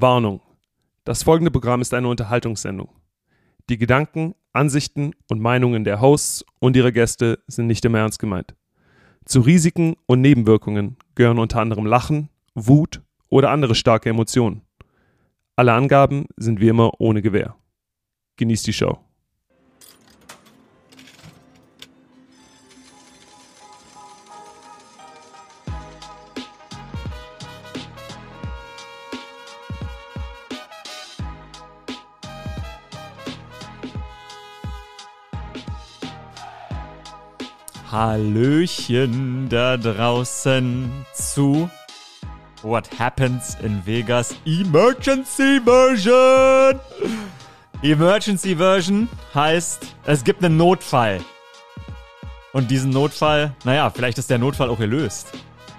Warnung. Das folgende Programm ist eine Unterhaltungssendung. Die Gedanken, Ansichten und Meinungen der Hosts und ihrer Gäste sind nicht immer ernst gemeint. Zu Risiken und Nebenwirkungen gehören unter anderem Lachen, Wut oder andere starke Emotionen. Alle Angaben sind wie immer ohne Gewähr. Genießt die Show. Hallöchen da draußen zu What Happens in Vegas Emergency Version. Emergency Version heißt, es gibt einen Notfall. Und diesen Notfall, naja, vielleicht ist der Notfall auch gelöst.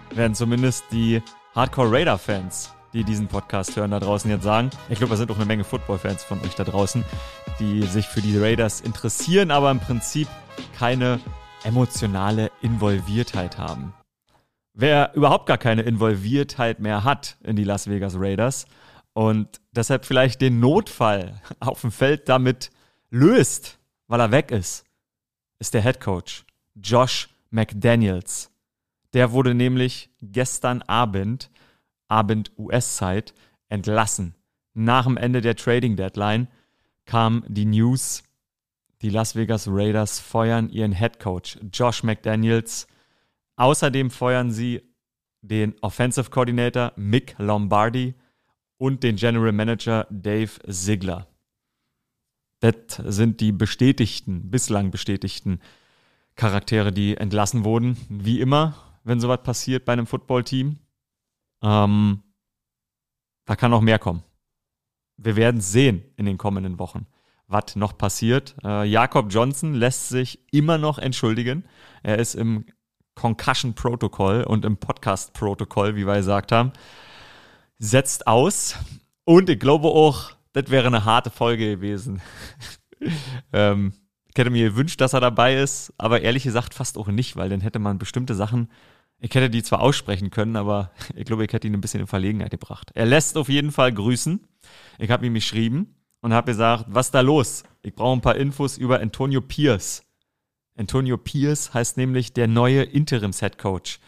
Werden zumindest die Hardcore Raider Fans, die diesen Podcast hören, da draußen jetzt sagen. Ich glaube, da sind auch eine Menge Football-Fans von euch da draußen, die sich für die Raiders interessieren, aber im Prinzip keine emotionale Involviertheit haben. Wer überhaupt gar keine Involviertheit mehr hat in die Las Vegas Raiders und deshalb vielleicht den Notfall auf dem Feld damit löst, weil er weg ist, ist der Head Coach Josh McDaniels. Der wurde nämlich gestern Abend, Abend US-Zeit, entlassen. Nach dem Ende der Trading Deadline kam die News, die Las Vegas Raiders feuern ihren Head Coach Josh McDaniels. Außerdem feuern sie den Offensive Coordinator Mick Lombardi und den General Manager Dave Ziegler. Das sind die bestätigten, bislang bestätigten Charaktere, die entlassen wurden. Wie immer, wenn sowas passiert bei einem Footballteam. Ähm, da kann noch mehr kommen. Wir werden es sehen in den kommenden Wochen was noch passiert. Äh, Jakob Johnson lässt sich immer noch entschuldigen. Er ist im Concussion-Protokoll und im Podcast-Protokoll, wie wir gesagt haben. Setzt aus. Und ich glaube auch, das wäre eine harte Folge gewesen. ähm, ich hätte mir gewünscht, dass er dabei ist, aber ehrlich gesagt fast auch nicht, weil dann hätte man bestimmte Sachen, ich hätte die zwar aussprechen können, aber ich glaube, ich hätte ihn ein bisschen in Verlegenheit gebracht. Er lässt auf jeden Fall grüßen. Ich habe ihm geschrieben und habe gesagt, was da los? Ich brauche ein paar Infos über Antonio Pierce. Antonio Pierce heißt nämlich der neue Interims-Head-Coach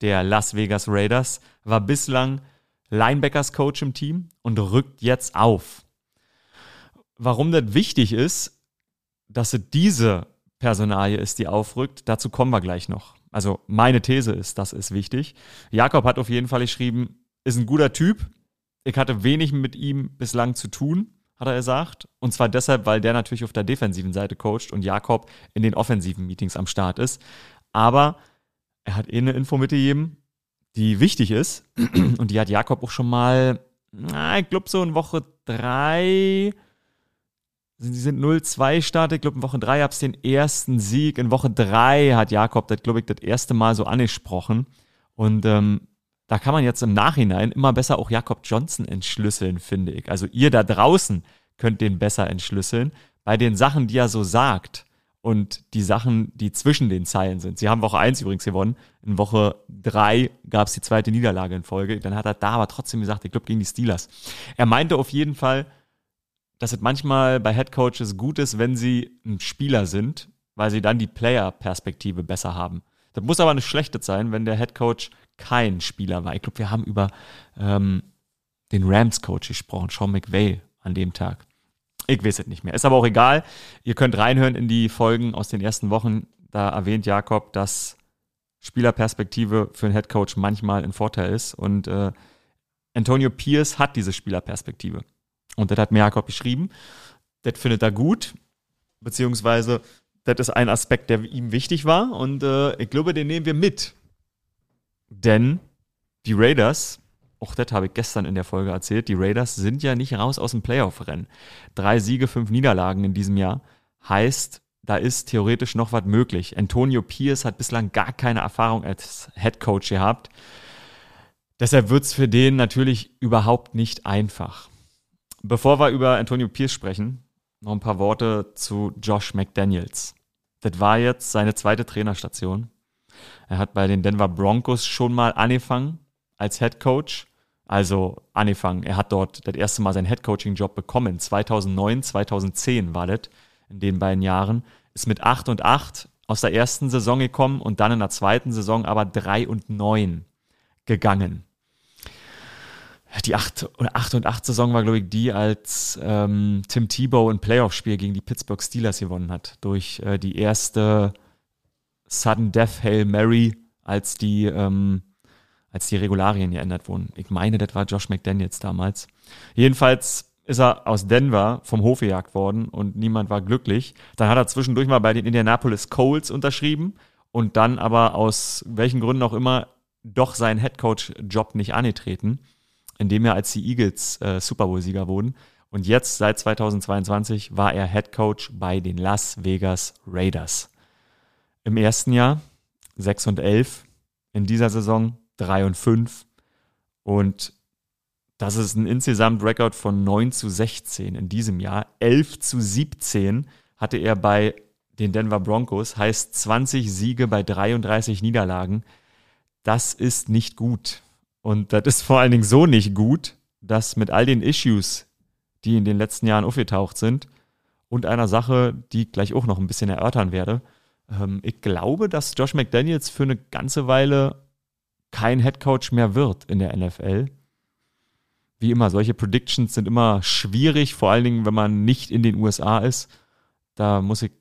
der Las Vegas Raiders, war bislang Linebackers-Coach im Team und rückt jetzt auf. Warum das wichtig ist, dass es diese Personalie ist, die aufrückt, dazu kommen wir gleich noch. Also meine These ist, das ist wichtig. Jakob hat auf jeden Fall geschrieben, ist ein guter Typ. Ich hatte wenig mit ihm bislang zu tun hat er gesagt. Und zwar deshalb, weil der natürlich auf der defensiven Seite coacht und Jakob in den offensiven Meetings am Start ist. Aber er hat eh eine Info mitgegeben, die wichtig ist. Und die hat Jakob auch schon mal, na, ich glaube so in Woche drei, sie sind 0-2 startet. Ich glaube, in Woche drei gab es den ersten Sieg. In Woche drei hat Jakob das, glaube ich, das erste Mal so angesprochen. Und ähm, da kann man jetzt im Nachhinein immer besser auch Jakob Johnson entschlüsseln, finde ich. Also ihr da draußen könnt den besser entschlüsseln bei den Sachen, die er so sagt und die Sachen, die zwischen den Zeilen sind. Sie haben Woche 1 übrigens gewonnen. In Woche 3 gab es die zweite Niederlage in Folge. Dann hat er da aber trotzdem gesagt, ich glaube gegen die Steelers. Er meinte auf jeden Fall, dass es manchmal bei Head Coaches gut ist, wenn sie ein Spieler sind, weil sie dann die Player-Perspektive besser haben. Das muss aber nicht schlechtes sein, wenn der Head Coach kein Spieler war. Ich glaube, wir haben über ähm, den Rams-Coach gesprochen, Sean McVay an dem Tag. Ich weiß es nicht mehr. Ist aber auch egal. Ihr könnt reinhören in die Folgen aus den ersten Wochen. Da erwähnt Jakob, dass Spielerperspektive für einen Headcoach manchmal ein Vorteil ist. Und äh, Antonio Pierce hat diese Spielerperspektive. Und das hat mir Jakob beschrieben. Das findet er gut. Beziehungsweise, das ist ein Aspekt, der ihm wichtig war. Und äh, ich glaube, den nehmen wir mit denn die Raiders, auch das habe ich gestern in der Folge erzählt, die Raiders sind ja nicht raus aus dem Playoff-Rennen. Drei Siege, fünf Niederlagen in diesem Jahr heißt, da ist theoretisch noch was möglich. Antonio Pierce hat bislang gar keine Erfahrung als Head Coach gehabt. Deshalb wird es für den natürlich überhaupt nicht einfach. Bevor wir über Antonio Pierce sprechen, noch ein paar Worte zu Josh McDaniels. Das war jetzt seine zweite Trainerstation er hat bei den Denver Broncos schon mal angefangen als Head Coach. Also angefangen, er hat dort das erste Mal seinen Headcoaching-Job bekommen. 2009, 2010 war das, in den beiden Jahren. Ist mit 8 und 8 aus der ersten Saison gekommen und dann in der zweiten Saison aber 3 und 9 gegangen. Die 8, 8 und 8 Saison war, glaube ich, die, als ähm, Tim Tebow ein Playoff-Spiel gegen die Pittsburgh Steelers gewonnen hat. Durch äh, die erste Sudden Death Hail Mary, als die, ähm, als die Regularien geändert wurden. Ich meine, das war Josh McDaniels damals. Jedenfalls ist er aus Denver vom Hof gejagt worden und niemand war glücklich. Dann hat er zwischendurch mal bei den Indianapolis Colts unterschrieben und dann aber aus welchen Gründen auch immer doch seinen Headcoach-Job nicht angetreten, indem er als die Eagles äh, Super Bowl-Sieger wurden. Und jetzt, seit 2022, war er Headcoach bei den Las Vegas Raiders. Im ersten Jahr 6 und 11, in dieser Saison 3 und 5 und das ist ein insgesamt Rekord von 9 zu 16 in diesem Jahr. 11 zu 17 hatte er bei den Denver Broncos, heißt 20 Siege bei 33 Niederlagen. Das ist nicht gut. Und das ist vor allen Dingen so nicht gut, dass mit all den Issues, die in den letzten Jahren aufgetaucht sind, und einer Sache, die ich gleich auch noch ein bisschen erörtern werde, ähm, ich glaube, dass Josh McDaniels für eine ganze Weile kein Headcoach mehr wird in der NFL wie immer, solche Predictions sind immer schwierig, vor allen Dingen, wenn man nicht in den USA ist. Da muss ich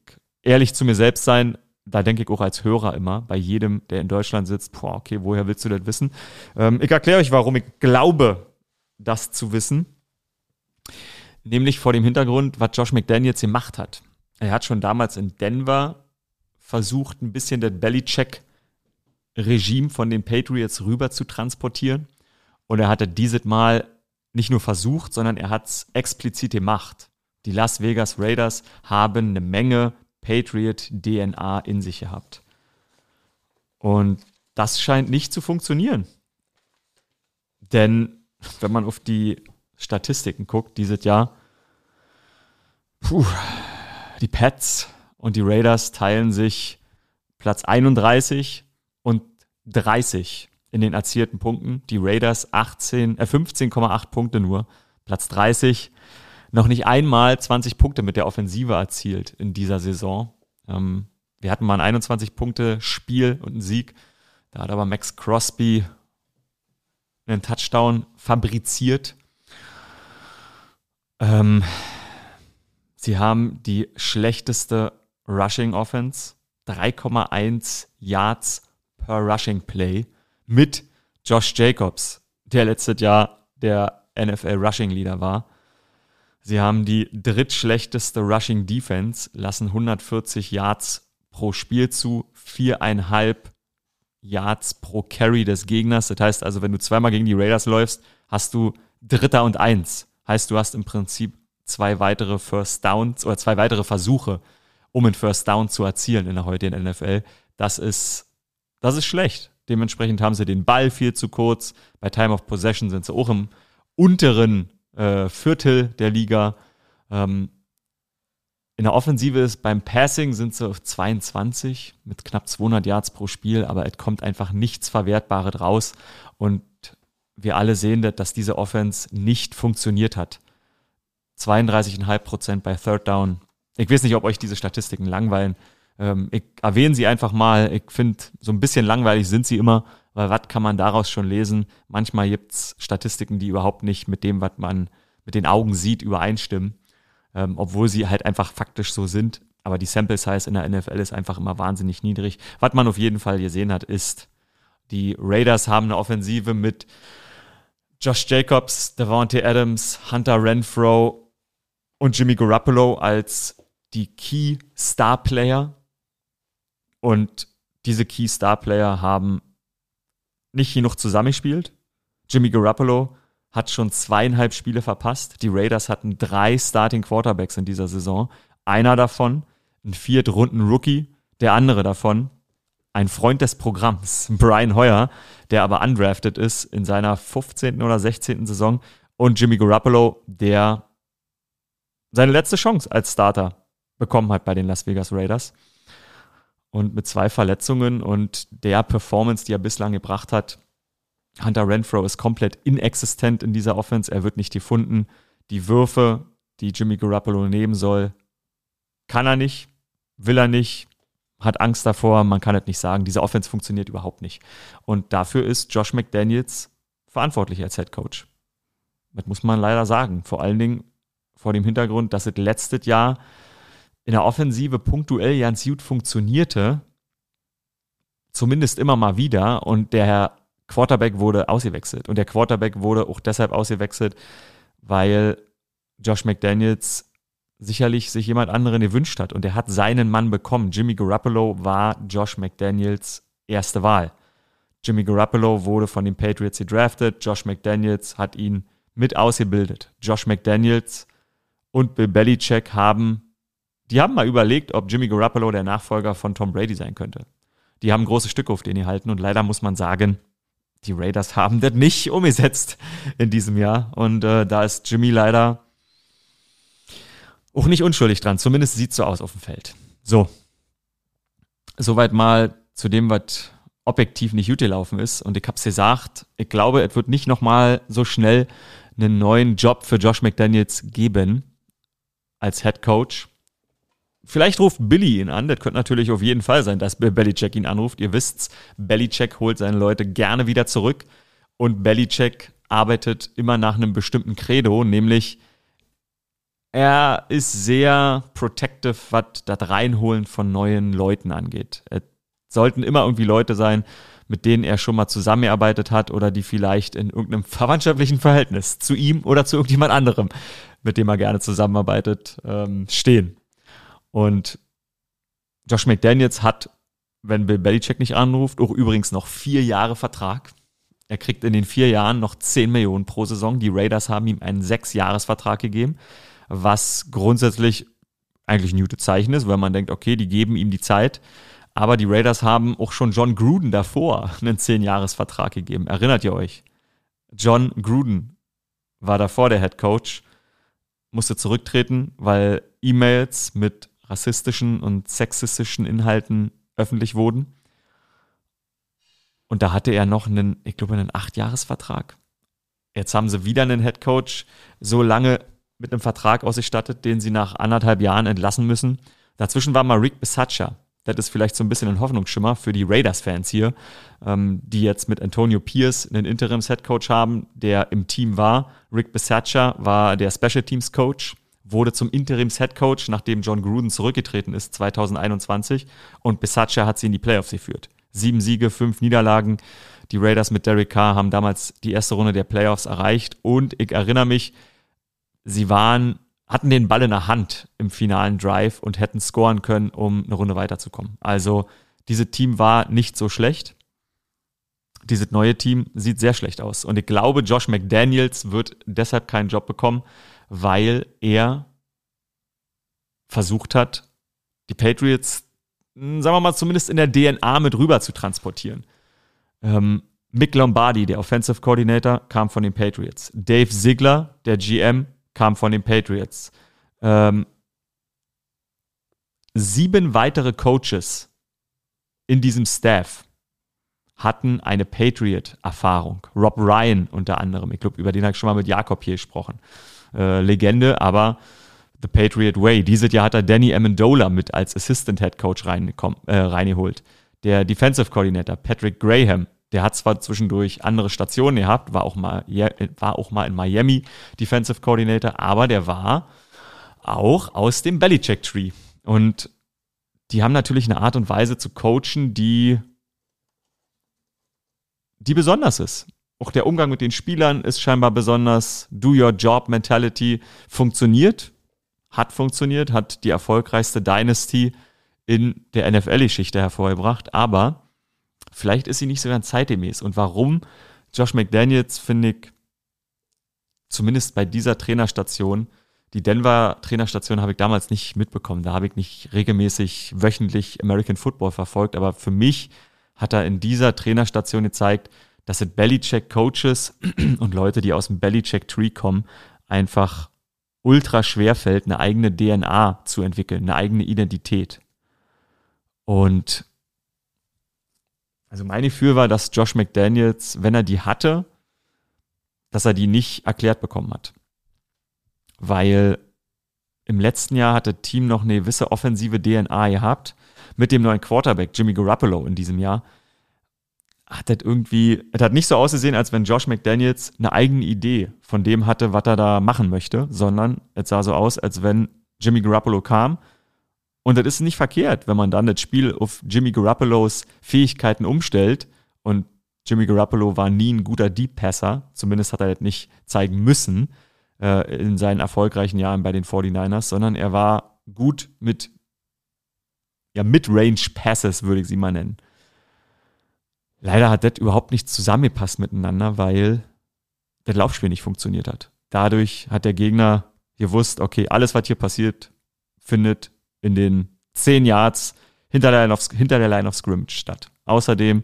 ehrlich zu mir selbst sein. Da denke ich auch als Hörer immer, bei jedem, der in Deutschland sitzt, boah, okay, woher willst du das wissen? Ähm, ich erkläre euch, warum ich glaube, das zu wissen. Nämlich vor dem Hintergrund, was Josh McDaniels gemacht hat. Er hat schon damals in Denver versucht, ein bisschen das Bellycheck-Regime von den Patriots rüber zu transportieren. Und er hatte dieses Mal nicht nur versucht, sondern er hat es explizit gemacht. Die Las Vegas Raiders haben eine Menge Patriot-DNA in sich gehabt. Und das scheint nicht zu funktionieren. Denn wenn man auf die Statistiken guckt, dieses Jahr, puh, die Pets und die Raiders teilen sich Platz 31 und 30 in den erzielten Punkten. Die Raiders 18, äh 15,8 Punkte nur. Platz 30. Noch nicht einmal 20 Punkte mit der Offensive erzielt in dieser Saison. Ähm, wir hatten mal ein 21-Punkte-Spiel und einen Sieg. Da hat aber Max Crosby einen Touchdown fabriziert. Ähm, sie haben die schlechteste Rushing Offense. 3,1 Yards per Rushing Play mit Josh Jacobs, der letztes Jahr der NFL Rushing Leader war. Sie haben die drittschlechteste Rushing Defense, lassen 140 Yards pro Spiel zu, viereinhalb Yards pro Carry des Gegners. Das heißt also, wenn du zweimal gegen die Raiders läufst, hast du Dritter und Eins. Heißt, du hast im Prinzip zwei weitere First Downs oder zwei weitere Versuche, um einen First Down zu erzielen in der heutigen NFL. Das ist, das ist schlecht. Dementsprechend haben sie den Ball viel zu kurz. Bei Time of Possession sind sie auch im unteren äh, Viertel der Liga. Ähm, in der Offensive ist beim Passing sind sie auf 22 mit knapp 200 Yards pro Spiel, aber es kommt einfach nichts Verwertbares raus. Und wir alle sehen, dass diese Offense nicht funktioniert hat. 32,5 Prozent bei Third Down. Ich weiß nicht, ob euch diese Statistiken langweilen. Ähm, ich erwähne sie einfach mal. Ich finde, so ein bisschen langweilig sind sie immer, weil was kann man daraus schon lesen? Manchmal gibt's Statistiken, die überhaupt nicht mit dem, was man mit den Augen sieht, übereinstimmen, ähm, obwohl sie halt einfach faktisch so sind. Aber die Sample Size in der NFL ist einfach immer wahnsinnig niedrig. Was man auf jeden Fall gesehen hat, ist, die Raiders haben eine Offensive mit Josh Jacobs, Devontae Adams, Hunter Renfro und Jimmy Garoppolo als die Key Star Player und diese Key Star Player haben nicht genug zusammengespielt. Jimmy Garoppolo hat schon zweieinhalb Spiele verpasst. Die Raiders hatten drei Starting Quarterbacks in dieser Saison. Einer davon ein Viertrunden-Rookie, der andere davon ein Freund des Programms, Brian Hoyer, der aber undrafted ist in seiner 15. oder 16. Saison. Und Jimmy Garoppolo, der seine letzte Chance als Starter bekommen hat bei den Las Vegas Raiders und mit zwei Verletzungen und der Performance, die er bislang gebracht hat, Hunter Renfro ist komplett inexistent in dieser Offense. Er wird nicht gefunden. Die Würfe, die Jimmy Garoppolo nehmen soll, kann er nicht, will er nicht, hat Angst davor. Man kann es nicht sagen. Diese Offense funktioniert überhaupt nicht. Und dafür ist Josh McDaniels verantwortlich als Head Coach. Das muss man leider sagen. Vor allen Dingen vor dem Hintergrund, dass es letztes Jahr in der Offensive punktuell ganz gut funktionierte. Zumindest immer mal wieder. Und der Quarterback wurde ausgewechselt. Und der Quarterback wurde auch deshalb ausgewechselt, weil Josh McDaniels sicherlich sich jemand anderen gewünscht hat. Und er hat seinen Mann bekommen. Jimmy Garoppolo war Josh McDaniels erste Wahl. Jimmy Garoppolo wurde von den Patriots gedraftet. Josh McDaniels hat ihn mit ausgebildet. Josh McDaniels und Bill Belichick haben, die haben mal überlegt, ob Jimmy Garoppolo der Nachfolger von Tom Brady sein könnte. Die haben große Stücke auf den halten und leider muss man sagen, die Raiders haben das nicht umgesetzt in diesem Jahr. Und äh, da ist Jimmy leider auch nicht unschuldig dran. Zumindest sieht so aus auf dem Feld. So. Soweit mal zu dem, was objektiv nicht gut gelaufen ist. Und ich habe es gesagt, ich glaube, es wird nicht nochmal so schnell einen neuen Job für Josh McDaniels geben als Head Coach. Vielleicht ruft Billy ihn an. Das könnte natürlich auf jeden Fall sein, dass Belichick ihn anruft. Ihr wisst's, Belichick holt seine Leute gerne wieder zurück. Und Belichick arbeitet immer nach einem bestimmten Credo, nämlich er ist sehr protective, was das Reinholen von neuen Leuten angeht. Es sollten immer irgendwie Leute sein, mit denen er schon mal zusammengearbeitet hat oder die vielleicht in irgendeinem verwandtschaftlichen Verhältnis zu ihm oder zu irgendjemand anderem, mit dem er gerne zusammenarbeitet, ähm, stehen. Und Josh McDaniels hat, wenn Bill Belichick nicht anruft, auch übrigens noch vier Jahre Vertrag. Er kriegt in den vier Jahren noch 10 Millionen pro Saison. Die Raiders haben ihm einen Sechs-Jahres-Vertrag gegeben, was grundsätzlich eigentlich ein gutes Zeichen ist, weil man denkt, okay, die geben ihm die Zeit. Aber die Raiders haben auch schon John Gruden davor einen 10-Jahres-Vertrag gegeben. Erinnert ihr euch? John Gruden war davor der Head Coach, musste zurücktreten, weil E-Mails mit rassistischen und sexistischen Inhalten öffentlich wurden. Und da hatte er noch einen, ich glaube, einen Acht-Jahres-Vertrag. Jetzt haben sie wieder einen Head Coach so lange mit einem Vertrag ausgestattet, den sie nach anderthalb Jahren entlassen müssen. Dazwischen war mal Rick Bisaccia. Das ist vielleicht so ein bisschen ein Hoffnungsschimmer für die Raiders-Fans hier, ähm, die jetzt mit Antonio Pierce einen Interims-Head-Coach haben, der im Team war. Rick Bisaccia war der Special Teams-Coach wurde zum Interims-Headcoach, nachdem John Gruden zurückgetreten ist 2021 und Bisaccia hat sie in die Playoffs geführt. Sieben Siege, fünf Niederlagen. Die Raiders mit Derek Carr haben damals die erste Runde der Playoffs erreicht und ich erinnere mich, sie waren, hatten den Ball in der Hand im finalen Drive und hätten scoren können, um eine Runde weiterzukommen. Also dieses Team war nicht so schlecht. Dieses neue Team sieht sehr schlecht aus. Und ich glaube, Josh McDaniels wird deshalb keinen Job bekommen, weil er versucht hat, die Patriots, hm, sagen wir mal, zumindest in der DNA mit rüber zu transportieren. Ähm, Mick Lombardi, der Offensive Coordinator, kam von den Patriots. Dave Ziegler, der GM, kam von den Patriots. Ähm, sieben weitere Coaches in diesem Staff hatten eine Patriot-Erfahrung. Rob Ryan unter anderem. Ich glaube, über den habe ich schon mal mit Jakob hier gesprochen äh, Legende, aber The Patriot Way. Dieses Jahr hat er Danny Amendola mit als Assistant Head Coach reingekommen, äh, reingeholt. Der Defensive Coordinator Patrick Graham, der hat zwar zwischendurch andere Stationen gehabt, war auch mal, war auch mal in Miami Defensive Coordinator, aber der war auch aus dem Belichick Tree. Und die haben natürlich eine Art und Weise zu coachen, die, die besonders ist. Auch der Umgang mit den Spielern ist scheinbar besonders. Do your job Mentality funktioniert, hat funktioniert, hat die erfolgreichste Dynasty in der NFL-Geschichte hervorgebracht, aber vielleicht ist sie nicht so ganz zeitgemäß. Und warum Josh McDaniels, finde ich, zumindest bei dieser Trainerstation, die Denver Trainerstation habe ich damals nicht mitbekommen. Da habe ich nicht regelmäßig wöchentlich American Football verfolgt, aber für mich hat er in dieser Trainerstation gezeigt, dass es Bellycheck-Coaches und Leute, die aus dem Bellycheck-Tree kommen, einfach ultra schwer fällt, eine eigene DNA zu entwickeln, eine eigene Identität. Und Also mein Gefühl war, dass Josh McDaniels, wenn er die hatte, dass er die nicht erklärt bekommen hat. Weil im letzten Jahr hat das Team noch eine gewisse offensive DNA gehabt. Mit dem neuen Quarterback, Jimmy Garoppolo, in diesem Jahr. Hat das irgendwie, es hat nicht so ausgesehen, als wenn Josh McDaniels eine eigene Idee von dem hatte, was er da machen möchte, sondern es sah so aus, als wenn Jimmy Garoppolo kam. Und das ist nicht verkehrt, wenn man dann das Spiel auf Jimmy Garoppolos Fähigkeiten umstellt. Und Jimmy Garoppolo war nie ein guter Deep Passer. Zumindest hat er das nicht zeigen müssen äh, in seinen erfolgreichen Jahren bei den 49ers, sondern er war gut mit ja, Mid-Range Passes, würde ich sie mal nennen. Leider hat das überhaupt nicht zusammengepasst miteinander, weil das Laufspiel nicht funktioniert hat. Dadurch hat der Gegner gewusst, okay, alles, was hier passiert, findet in den 10 Yards hinter der Line of, hinter der Line of Scrimmage statt. Außerdem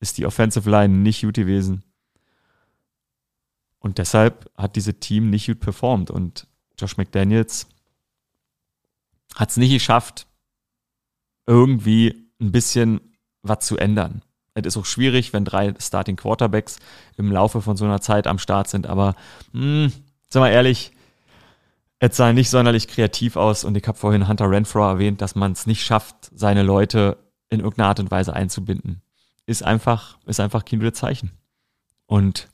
ist die Offensive Line nicht gut gewesen. Und deshalb hat dieses Team nicht gut performt. Und Josh McDaniels hat es nicht geschafft, irgendwie ein bisschen was zu ändern. Es ist auch schwierig, wenn drei Starting Quarterbacks im Laufe von so einer Zeit am Start sind, aber mh, hm, sag mal ehrlich, es sah nicht sonderlich kreativ aus und ich habe vorhin Hunter Renfro erwähnt, dass man es nicht schafft, seine Leute in irgendeiner Art und Weise einzubinden. Ist einfach, ist einfach kein gutes Zeichen. Und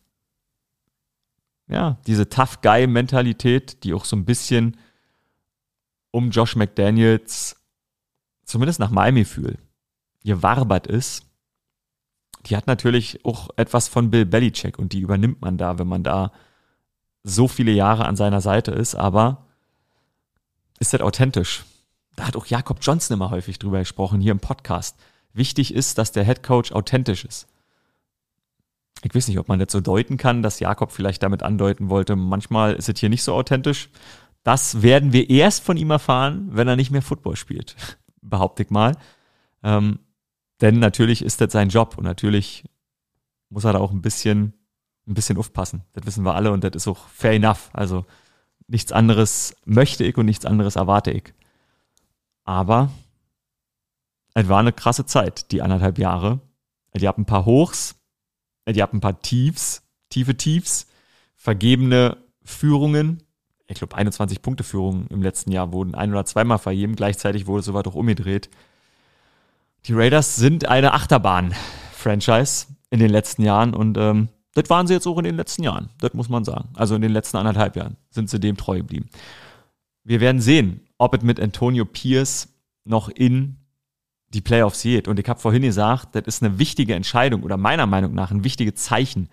ja, diese Tough Guy-Mentalität, die auch so ein bisschen um Josh McDaniels, zumindest nach meinem Gefühl, gewarbert ist, die hat natürlich auch etwas von Bill Belichick und die übernimmt man da, wenn man da so viele Jahre an seiner Seite ist, aber ist das authentisch? Da hat auch Jakob Johnson immer häufig drüber gesprochen, hier im Podcast. Wichtig ist, dass der Head Coach authentisch ist ich weiß nicht, ob man das so deuten kann, dass Jakob vielleicht damit andeuten wollte, manchmal ist es hier nicht so authentisch. Das werden wir erst von ihm erfahren, wenn er nicht mehr Football spielt, behaupte ich mal. Ähm, denn natürlich ist das sein Job und natürlich muss er da auch ein bisschen, ein bisschen aufpassen. Das wissen wir alle und das ist auch fair enough. Also nichts anderes möchte ich und nichts anderes erwarte ich. Aber es war eine krasse Zeit, die anderthalb Jahre. Die haben ein paar Hochs, die haben ein paar Tiefs, tiefe Tiefs, vergebene Führungen. Ich glaube, 21 Punkte Führungen im letzten Jahr wurden ein oder zweimal vergeben. Gleichzeitig wurde es soweit auch umgedreht. Die Raiders sind eine Achterbahn-Franchise in den letzten Jahren und ähm, das waren sie jetzt auch in den letzten Jahren. Das muss man sagen. Also in den letzten anderthalb Jahren sind sie dem treu geblieben. Wir werden sehen, ob es mit Antonio Pierce noch in die Playoffs geht. Und ich habe vorhin gesagt, das ist eine wichtige Entscheidung oder meiner Meinung nach ein wichtiges Zeichen,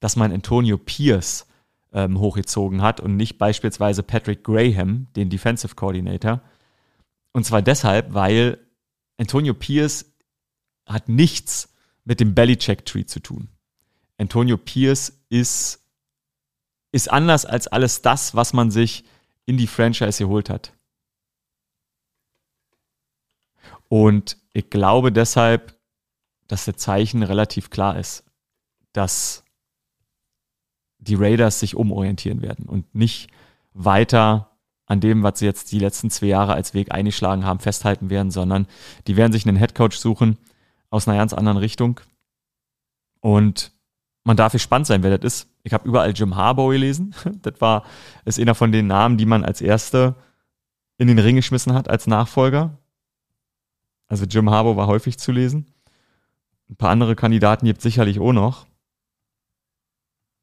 dass man Antonio Pierce ähm, hochgezogen hat und nicht beispielsweise Patrick Graham, den Defensive Coordinator. Und zwar deshalb, weil Antonio Pierce hat nichts mit dem Bellycheck-Tree zu tun. Antonio Pierce ist, ist anders als alles das, was man sich in die Franchise geholt hat. Und ich glaube deshalb, dass der Zeichen relativ klar ist, dass die Raiders sich umorientieren werden und nicht weiter an dem, was sie jetzt die letzten zwei Jahre als Weg eingeschlagen haben, festhalten werden, sondern die werden sich einen Headcoach suchen aus einer ganz anderen Richtung. Und man darf gespannt sein, wer das ist. Ich habe überall Jim Harbaugh gelesen. Das war, ist einer von den Namen, die man als erste in den Ring geschmissen hat als Nachfolger. Also Jim Harbour war häufig zu lesen. Ein paar andere Kandidaten gibt es sicherlich auch noch.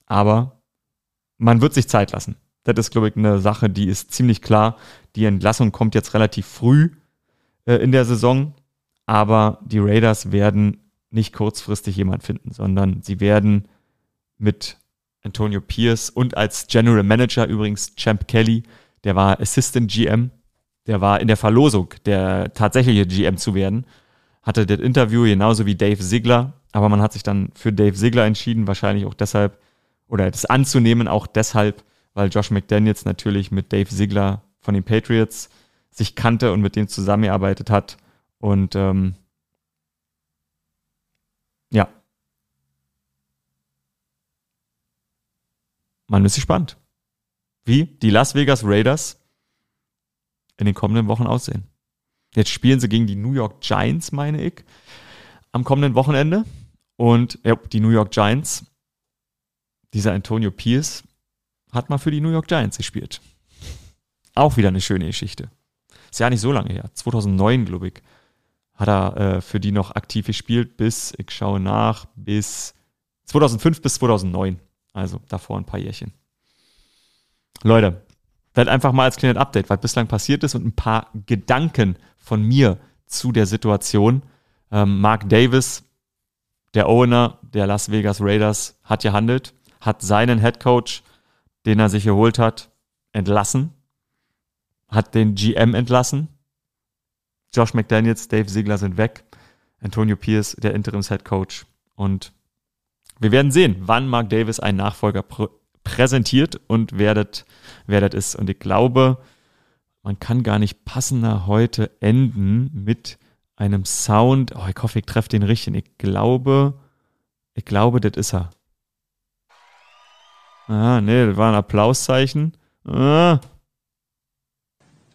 Aber man wird sich Zeit lassen. Das ist, glaube ich, eine Sache, die ist ziemlich klar. Die Entlassung kommt jetzt relativ früh äh, in der Saison. Aber die Raiders werden nicht kurzfristig jemand finden, sondern sie werden mit Antonio Pierce und als General Manager übrigens Champ Kelly, der war Assistant GM der war in der Verlosung, der tatsächliche GM zu werden, hatte das Interview genauso wie Dave Ziegler, aber man hat sich dann für Dave Ziegler entschieden, wahrscheinlich auch deshalb, oder das anzunehmen auch deshalb, weil Josh McDaniels natürlich mit Dave Ziegler von den Patriots sich kannte und mit dem zusammengearbeitet hat. Und ähm, ja. Man ist gespannt. Wie die Las Vegas Raiders in den kommenden Wochen aussehen. Jetzt spielen sie gegen die New York Giants, meine ich, am kommenden Wochenende. Und ja, die New York Giants, dieser Antonio Pierce, hat mal für die New York Giants gespielt. Auch wieder eine schöne Geschichte. Ist ja nicht so lange her. 2009, glaube ich, hat er äh, für die noch aktiv gespielt bis, ich schaue nach, bis 2005 bis 2009. Also davor ein paar Jährchen. Leute, vielleicht einfach mal als kleines Update, was bislang passiert ist und ein paar Gedanken von mir zu der Situation. Ähm, Mark Davis, der Owner der Las Vegas Raiders, hat gehandelt, hat seinen Head Coach, den er sich geholt hat, entlassen, hat den GM entlassen. Josh McDaniels, Dave Ziegler sind weg. Antonio Pierce, der Interims-Head Coach. Und wir werden sehen, wann Mark Davis einen Nachfolger pr präsentiert und wer das, ist. Und ich glaube, man kann gar nicht passender heute enden mit einem Sound. Oh, ich hoffe, ich treffe den richtig. Ich glaube, ich glaube, das ist er. Ah, nee, das war ein Applauszeichen. Ah.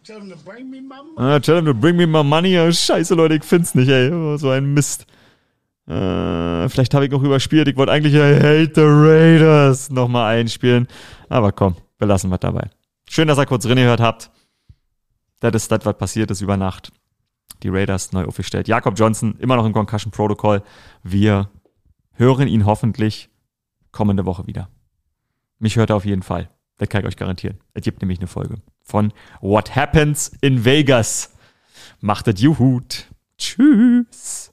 Tell him to bring me my money. Ah, tell him to bring me my money. Oh, scheiße, Leute, ich find's nicht, ey. Oh, so ein Mist. Äh, vielleicht habe ich noch überspielt. Ich wollte eigentlich I Hate the Raiders nochmal einspielen. Aber komm, wir lassen was dabei. Schön, dass ihr kurz drin gehört habt. Das ist das, was passiert ist über Nacht. Die Raiders neu aufgestellt. Jakob Johnson immer noch im Concussion Protocol. Wir hören ihn hoffentlich kommende Woche wieder. Mich hört er auf jeden Fall. Das kann ich euch garantieren. Es gibt nämlich eine Folge von What Happens in Vegas. Macht es Juhut. Tschüss.